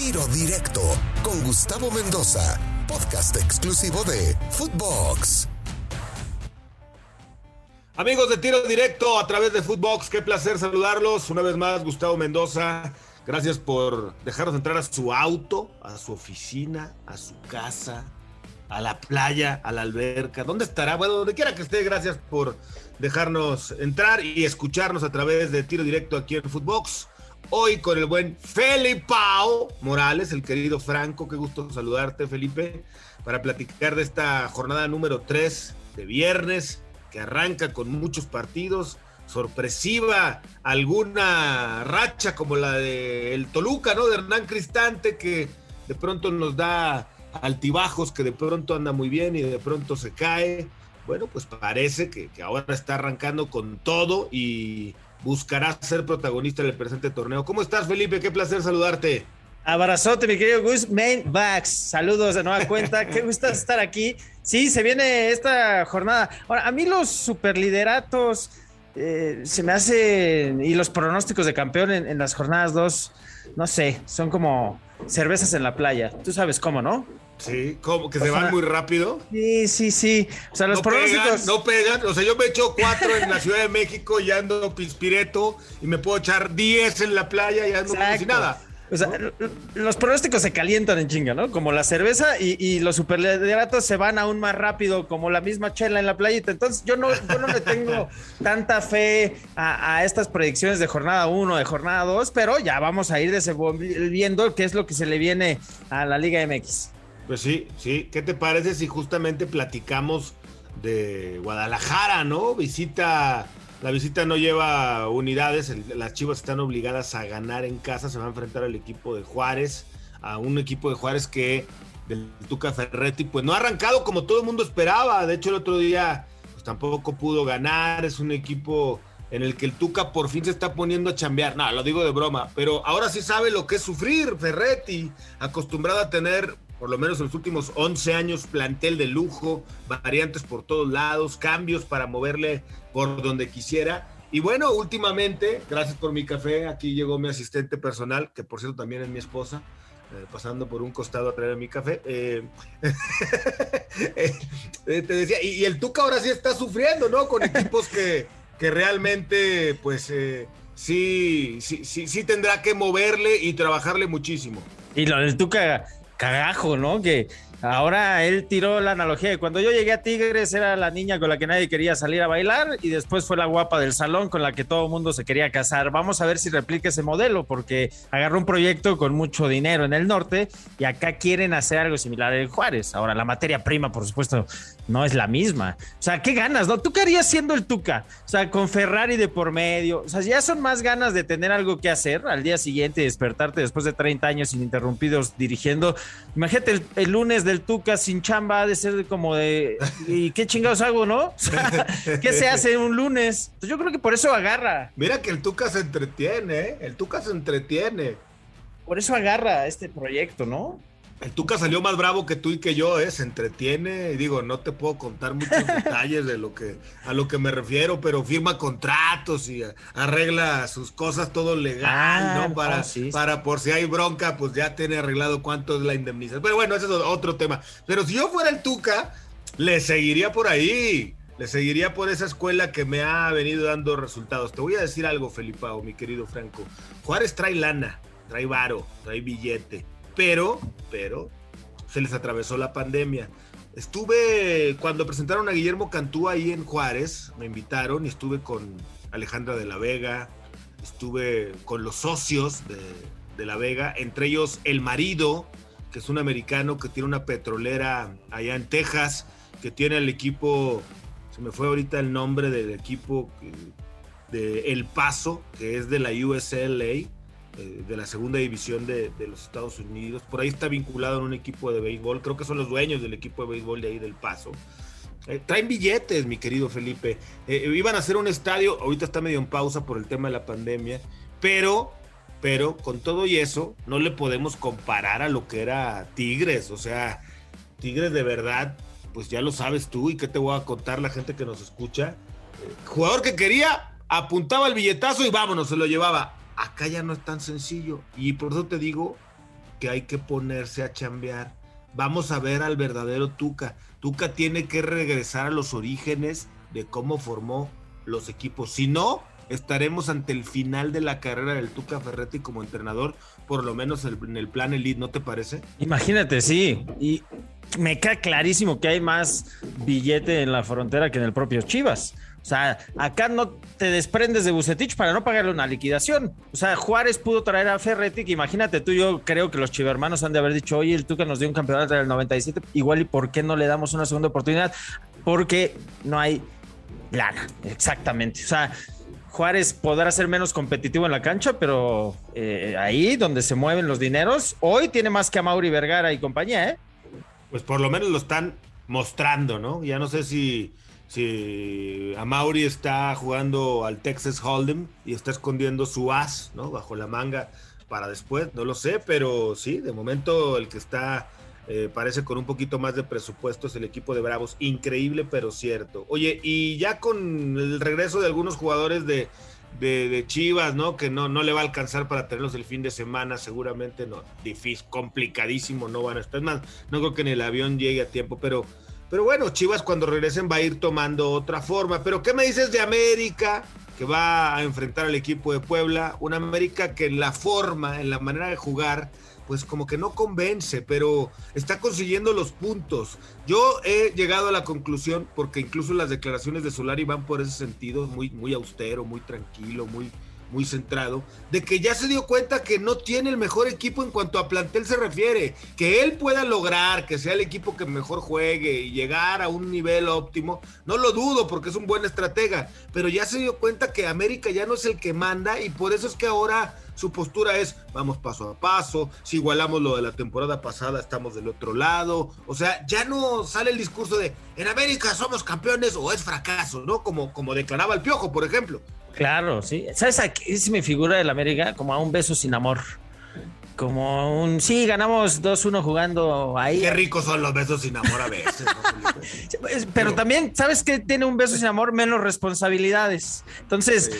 Tiro Directo con Gustavo Mendoza, podcast exclusivo de Footbox. Amigos de Tiro Directo a través de Footbox, qué placer saludarlos. Una vez más, Gustavo Mendoza. Gracias por dejarnos entrar a su auto, a su oficina, a su casa, a la playa, a la alberca. ¿Dónde estará? Bueno, donde quiera que esté, gracias por dejarnos entrar y escucharnos a través de Tiro Directo aquí en Footbox. Hoy con el buen Felipao Morales, el querido Franco. Qué gusto saludarte, Felipe, para platicar de esta jornada número 3 de viernes, que arranca con muchos partidos. Sorpresiva alguna racha como la de el Toluca, ¿no? De Hernán Cristante, que de pronto nos da altibajos, que de pronto anda muy bien y de pronto se cae. Bueno, pues parece que ahora está arrancando con todo y buscará ser protagonista en el presente torneo. ¿Cómo estás, Felipe? Qué placer saludarte. Abrazote, mi querido Gus Main Backs. Saludos de nueva cuenta. Qué gusto estar aquí. Sí, se viene esta jornada. Ahora, a mí los superlideratos eh, se me hacen. Y los pronósticos de campeón en, las jornadas 2, no sé, son como cervezas en la playa. Tú sabes cómo, ¿no? Sí, como que se van muy rápido. Sí, sí, sí. O sea, los no pronósticos. Pegan, no pegan. O sea, yo me echo cuatro en la Ciudad de México y ando pispireto y me puedo echar diez en la playa y ando como si nada. O sea, los pronósticos se calientan en chinga, ¿no? Como la cerveza y, y los superlideratos se van aún más rápido, como la misma chela en la playita. Entonces, yo no, yo no le tengo tanta fe a, a estas predicciones de jornada 1, de jornada 2, pero ya vamos a ir viendo qué es lo que se le viene a la Liga MX. Pues sí, sí. ¿Qué te parece si justamente platicamos de Guadalajara, ¿no? Visita, la visita no lleva unidades, las Chivas están obligadas a ganar en casa, se va a enfrentar al equipo de Juárez, a un equipo de Juárez que del Tuca Ferretti, pues no ha arrancado como todo el mundo esperaba. De hecho, el otro día pues tampoco pudo ganar. Es un equipo en el que el Tuca por fin se está poniendo a chambear. No, lo digo de broma, pero ahora sí sabe lo que es sufrir. Ferretti, acostumbrado a tener por lo menos en los últimos 11 años, plantel de lujo, variantes por todos lados, cambios para moverle por donde quisiera. Y bueno, últimamente, gracias por mi café, aquí llegó mi asistente personal, que por cierto también es mi esposa, eh, pasando por un costado a traer mi café. Eh, eh, te decía, y, y, el Tuca ahora sí está sufriendo, ¿no? Con equipos que, que realmente, pues, sí, sí, sí, sí tendrá que moverle y trabajarle muchísimo. Y lo del Tuca cagajo, ¿no? Que ahora él tiró la analogía de cuando yo llegué a Tigres era la niña con la que nadie quería salir a bailar y después fue la guapa del salón con la que todo mundo se quería casar. Vamos a ver si replica ese modelo porque agarró un proyecto con mucho dinero en el norte y acá quieren hacer algo similar en Juárez. Ahora la materia prima, por supuesto, no es la misma. O sea, ¿qué ganas, no? ¿Tú qué harías siendo el Tuca? O sea, con Ferrari de por medio. O sea, ya son más ganas de tener algo que hacer al día siguiente y despertarte después de 30 años ininterrumpidos dirigiendo. Imagínate el, el lunes del Tuca sin chamba, ha de ser como de. ¿Y qué chingados hago, no? ¿Qué se hace un lunes? Pues yo creo que por eso agarra. Mira que el Tuca se entretiene, ¿eh? El Tuca se entretiene. Por eso agarra este proyecto, ¿no? El Tuca salió más bravo que tú y que yo, ¿eh? Se entretiene. Y digo, no te puedo contar muchos detalles de lo que, a lo que me refiero, pero firma contratos y arregla sus cosas todo legal, ah, ¿no? Para, para por si hay bronca, pues ya tiene arreglado cuánto es la indemnización. Pero bueno, ese es otro tema. Pero si yo fuera el Tuca, le seguiría por ahí. Le seguiría por esa escuela que me ha venido dando resultados. Te voy a decir algo, Felipao, mi querido Franco. Juárez trae lana, trae varo, trae billete pero, pero, se les atravesó la pandemia. Estuve, cuando presentaron a Guillermo Cantú ahí en Juárez, me invitaron y estuve con Alejandra de la Vega, estuve con los socios de, la Vega, entre ellos el marido, que es un americano que tiene una petrolera allá en Texas, que tiene el equipo, se me fue ahorita el nombre del equipo de El Paso, que es de la USLA, de la segunda división de, de, los Estados Unidos. Por ahí está vinculado en un equipo de béisbol. Creo que son los dueños del equipo de béisbol de ahí del Paso. Eh, traen billetes, mi querido Felipe. Eh, iban a hacer un estadio, ahorita está medio en pausa por el tema de la pandemia, pero, pero con todo y eso, no le podemos comparar a lo que era Tigres. O sea, Tigres de verdad, pues ya lo sabes tú y qué te voy a contar la gente que nos escucha. Eh, jugador que quería, apuntaba el billetazo y vámonos, se lo llevaba acá ya no es tan sencillo. Y por eso te digo, que hay que ponerse a chambear. Vamos a ver al verdadero Tuca. Tuca tiene que regresar a los orígenes de cómo formó los equipos. Si no, estaremos ante el final de la carrera del Tuca Ferretti como entrenador, por lo menos en el plan elite, ¿no te parece? Imagínate, sí. Y me queda clarísimo que hay más billete en la frontera que en el propio Chivas. O sea, acá no te desprendes de Bucetich para no pagarle una liquidación. O sea, Juárez pudo traer a Ferretti, que imagínate tú, yo creo que los chivermanos han de haber dicho, oye, el Tuca nos dio un campeonato del 97, igual y por qué no le damos una segunda oportunidad, porque no hay lana, exactamente. O sea, Juárez podrá ser menos competitivo en la cancha, pero eh, ahí donde se mueven los dineros, hoy tiene más que a Mauri Vergara y compañía, ¿eh? Pues por lo menos lo están mostrando, ¿no? Ya no sé si si Mauri está jugando al Texas Hold'em y está escondiendo su as, ¿no? Bajo la manga para después, no lo sé, pero sí, de momento el que está eh, parece con un poquito más de presupuesto es el equipo de Bravos. Increíble, pero cierto. Oye, y ya con el regreso de algunos jugadores de, de, Chivas, ¿no? Que no, no le va a alcanzar para tenerlos el fin de semana, seguramente no. Difícil, complicadísimo, no van a estar. más, no creo que en el avión llegue a tiempo, pero pero bueno, Chivas cuando regresen va a ir tomando otra forma. Pero ¿qué me dices de América? Que va a enfrentar al equipo de Puebla. Una América que en la forma, en la manera de jugar, pues como que no convence, pero está consiguiendo los puntos. Yo he llegado a la conclusión, porque incluso las declaraciones de Solari van por ese sentido, muy, muy austero, muy tranquilo, muy, muy centrado, de que ya se dio cuenta que no tiene el mejor equipo en cuanto a plantel se refiere, que él pueda lograr que sea el equipo que mejor juegue y llegar a un nivel óptimo, no lo dudo porque es un buen estratega, pero ya se dio cuenta que América ya no es el que manda y por eso es que ahora su postura es vamos paso a paso, si igualamos lo de la temporada pasada estamos del otro lado, o sea, ya no sale el discurso de en América somos campeones o es fracaso, ¿no? Como, como declaraba el Piojo, por ejemplo. Claro, sí. ¿Sabes a qué es mi figura del América? Como a un beso sin amor. Como un. Sí, ganamos 2-1 jugando ahí. Qué ricos son los besos sin amor a veces. Pero, también, ¿sabes qué tiene un beso sin amor? Menos responsabilidades. Entonces,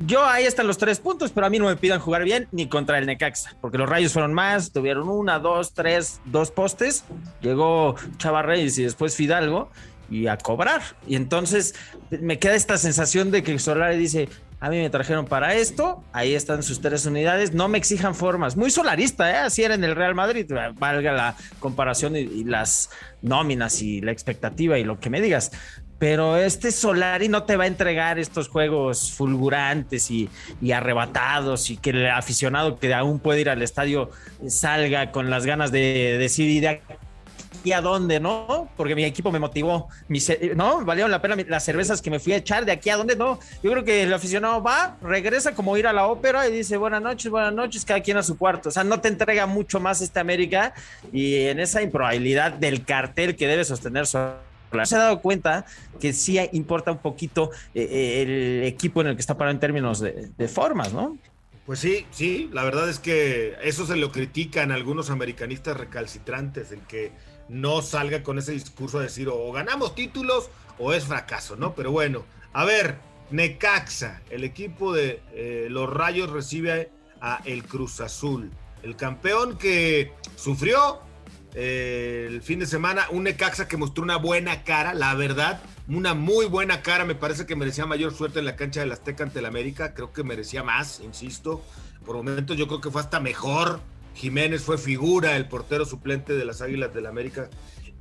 yo ahí están los tres puntos, pero a mí no me pidan jugar bien ni contra el Necaxa, porque los rayos fueron más, tuvieron una, dos, tres, dos postes. Llegó Chava Reyes y después Fidalgo y a cobrar. Y entonces me queda esta sensación de que Solari dice, a mí me trajeron para esto, ahí están sus tres unidades, no me exijan formas. Muy solarista, ¿eh? así era en el Real Madrid, valga la comparación y, las nóminas y la expectativa y lo que me digas. Pero este Solari no te va a entregar estos juegos fulgurantes y, y, arrebatados y que el aficionado que aún puede ir al estadio salga con las ganas de decidir y a dónde, ¿no? Porque mi equipo me motivó, ¿no? Valieron la pena las cervezas que me fui a echar de aquí a dónde, no. Yo creo que el aficionado va, regresa como ir a la ópera y dice buenas noches, buenas noches, cada quien a su cuarto. O sea, no te entrega mucho más este América y en esa improbabilidad del cartel que debe sostener su se ha dado cuenta que sí importa un poquito eh, eh, el equipo en el que está parado en términos de, de, formas, ¿no? Pues sí, sí, la verdad es que eso se lo critican algunos americanistas recalcitrantes, el que no salga con ese discurso de decir o ganamos títulos o es fracaso, ¿no? Pero bueno, a ver, Necaxa, el equipo de eh, los Rayos recibe a el Cruz Azul, el campeón que sufrió eh, el fin de semana, un Necaxa que mostró una buena cara, la verdad, una muy buena cara, me parece que merecía mayor suerte en la cancha del Azteca ante el América, creo que merecía más, insisto, por momentos yo creo que fue hasta mejor Jiménez fue figura, el portero suplente de las Águilas del América.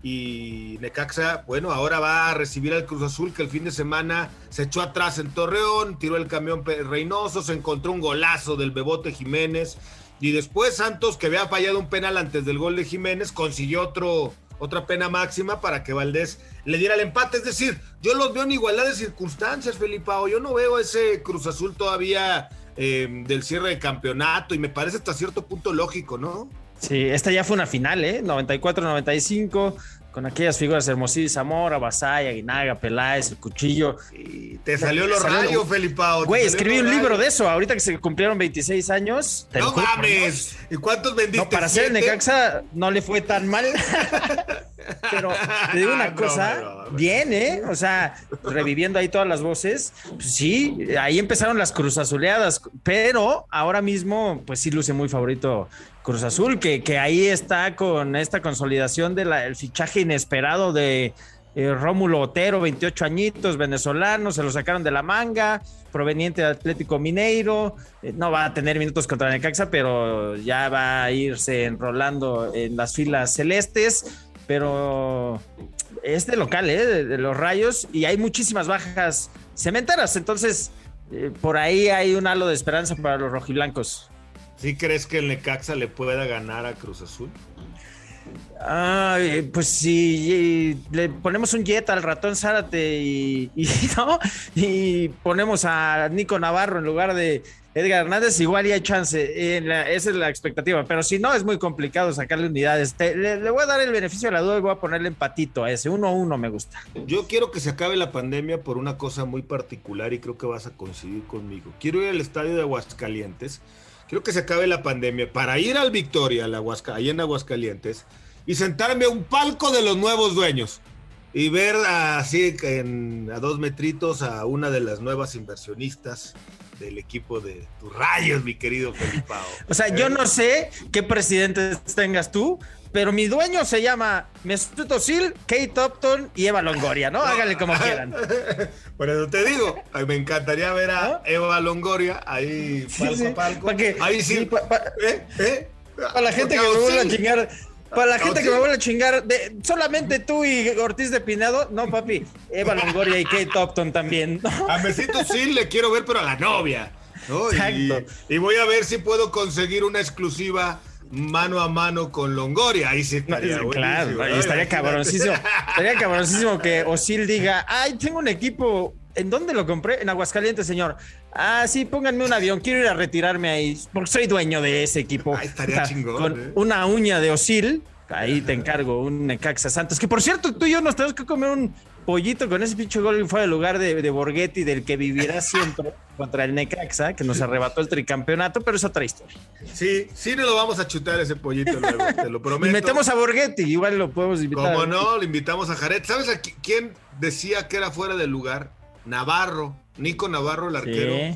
Y Necaxa, bueno, ahora va a recibir al Cruz Azul que el fin de semana se echó atrás en Torreón, tiró el camión Reynoso, se encontró un golazo del Bebote Jiménez. Y después Santos, que había fallado un penal antes del gol de Jiménez, consiguió otro, otra pena máxima para que Valdés le diera el empate. Es decir, yo los veo en igualdad de circunstancias, Felipao. Yo no veo ese Cruz Azul todavía Em, del cierre de campeonato y me parece hasta cierto punto lógico, ¿no? Sí, esta ya fue una final, ¿eh? 94-95, con aquellas figuras hermosísimas, Zamora, Basaya, Guinaga, Peláez, el cuchillo. Y te salió los rayos, Felipao. Güey, escribí un libro de eso, ahorita que se cumplieron 26 años. No mames, ¿y cuántos vendiste? No, para ser Necaxa no le fue tan mal. pero te digo una cosa, bien, ¿eh? O sea, reviviendo ahí todas las voces, pues sí, ahí empezaron las Cruz Azuleadas, pero ahora mismo, pues sí luce muy favorito Cruz Azul, que, que ahí está con esta consolidación del fichaje inesperado de eh, Rómulo Otero, 28 añitos, venezolano, se lo sacaron de la manga, proveniente de Atlético Mineiro, eh, no va a tener minutos contra Necaxa, pero ya va a irse enrolando en las filas celestes, pero es de local, ¿eh? de, los rayos, y hay muchísimas bajas cementeras, entonces por ahí hay un halo de esperanza para los rojiblancos. ¿Sí crees que el Necaxa le pueda ganar a Cruz Azul? Ay, pues si le ponemos un jet al ratón Zárate y, y ponemos a Nico Navarro en lugar de Edgar Hernández, igual ya hay chance. esa es la expectativa. Pero si no, es muy complicado sacarle unidades. le, voy a dar el beneficio de la duda y voy a ponerle empatito a ese. 1-1 me gusta. Yo quiero que se acabe la pandemia por una cosa muy particular y creo que vas a coincidir conmigo. Quiero ir al estadio de Aguascalientes. Quiero que se acabe la pandemia para ir al Victoria, al Aguasca, ahí en Aguascalientes y sentarme a un palco de los nuevos dueños y ver así en, a dos metritos a una de las nuevas inversionistas del equipo de tus rayos, mi querido Felipao. O sea, yo no sé qué presidentes tengas tú, pero mi dueño se llama Mesut Özil, Kate Upton y Eva Longoria, ¿no? Háganle como quieran. Por eso te digo, me encantaría ver a Eva Longoria ahí palco a palco. ahí sí. ¿Eh? ¿Eh? Para la gente que me vuelve a chingar para la gente que me vuelve a chingar, de, solamente tú y Ortiz de Pinedo, no, papi, Eva Longoria y Kate Upton también. A Mesito sí le quiero ver, pero a la novia. Exacto. Y, voy a ver si puedo conseguir una exclusiva mano a mano con Longoria. Ahí sí estaría Claro, estaría cabroncísimo. estaría cabroncísimo que Osil diga, ay, tengo un equipo ¿En dónde lo compré? En Aguascalientes, señor. Ah, sí, pónganme un avión. Quiero ir a retirarme ahí. Porque soy dueño de ese equipo. Ahí estaría chingón. Con ¿eh? una uña de Osil. Ahí te encargo un Necaxa Santos. Que por cierto, tú y yo nos tenemos que comer un pollito con ese pinche gol fuera del lugar de, de Borghetti, del que vivirá siempre contra el Necaxa, que nos arrebató el tricampeonato, pero es otra historia. Sí, sí, no lo vamos a chutar ese pollito luego, te lo prometo. Y metemos a Borghetti, igual lo podemos invitar. Como no, lo invitamos a Jared. ¿Sabes a quién decía que era fuera del lugar? Navarro, Nico Navarro, el arquero.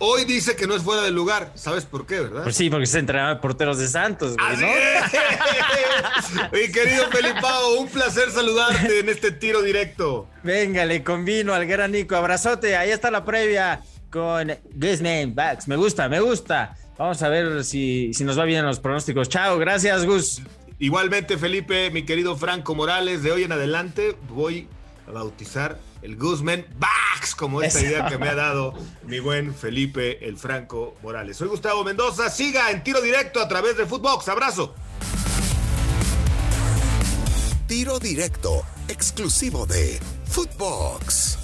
Hoy dice que no es fuera del lugar. ¿Sabes por qué, verdad? Pues sí, porque se entrenaba porteros de Santos, güey, ¿no? Mi querido Felipao, un placer saludarte en este tiro directo. Venga, le convino al gran Nico. Abrazote, ahí está la previa con Guzman Backs. Me gusta, me gusta. Vamos a ver si, si nos va bien los pronósticos. Chao, gracias, Gus. Igualmente, Felipe, mi querido Franco Morales, de hoy en adelante voy a bautizar el Guzmán Bax, como esta idea que me ha dado mi buen Felipe el Franco Morales. Soy Gustavo Mendoza, siga en tiro directo a través de Footbox. Abrazo. Tiro directo, exclusivo de Footbox.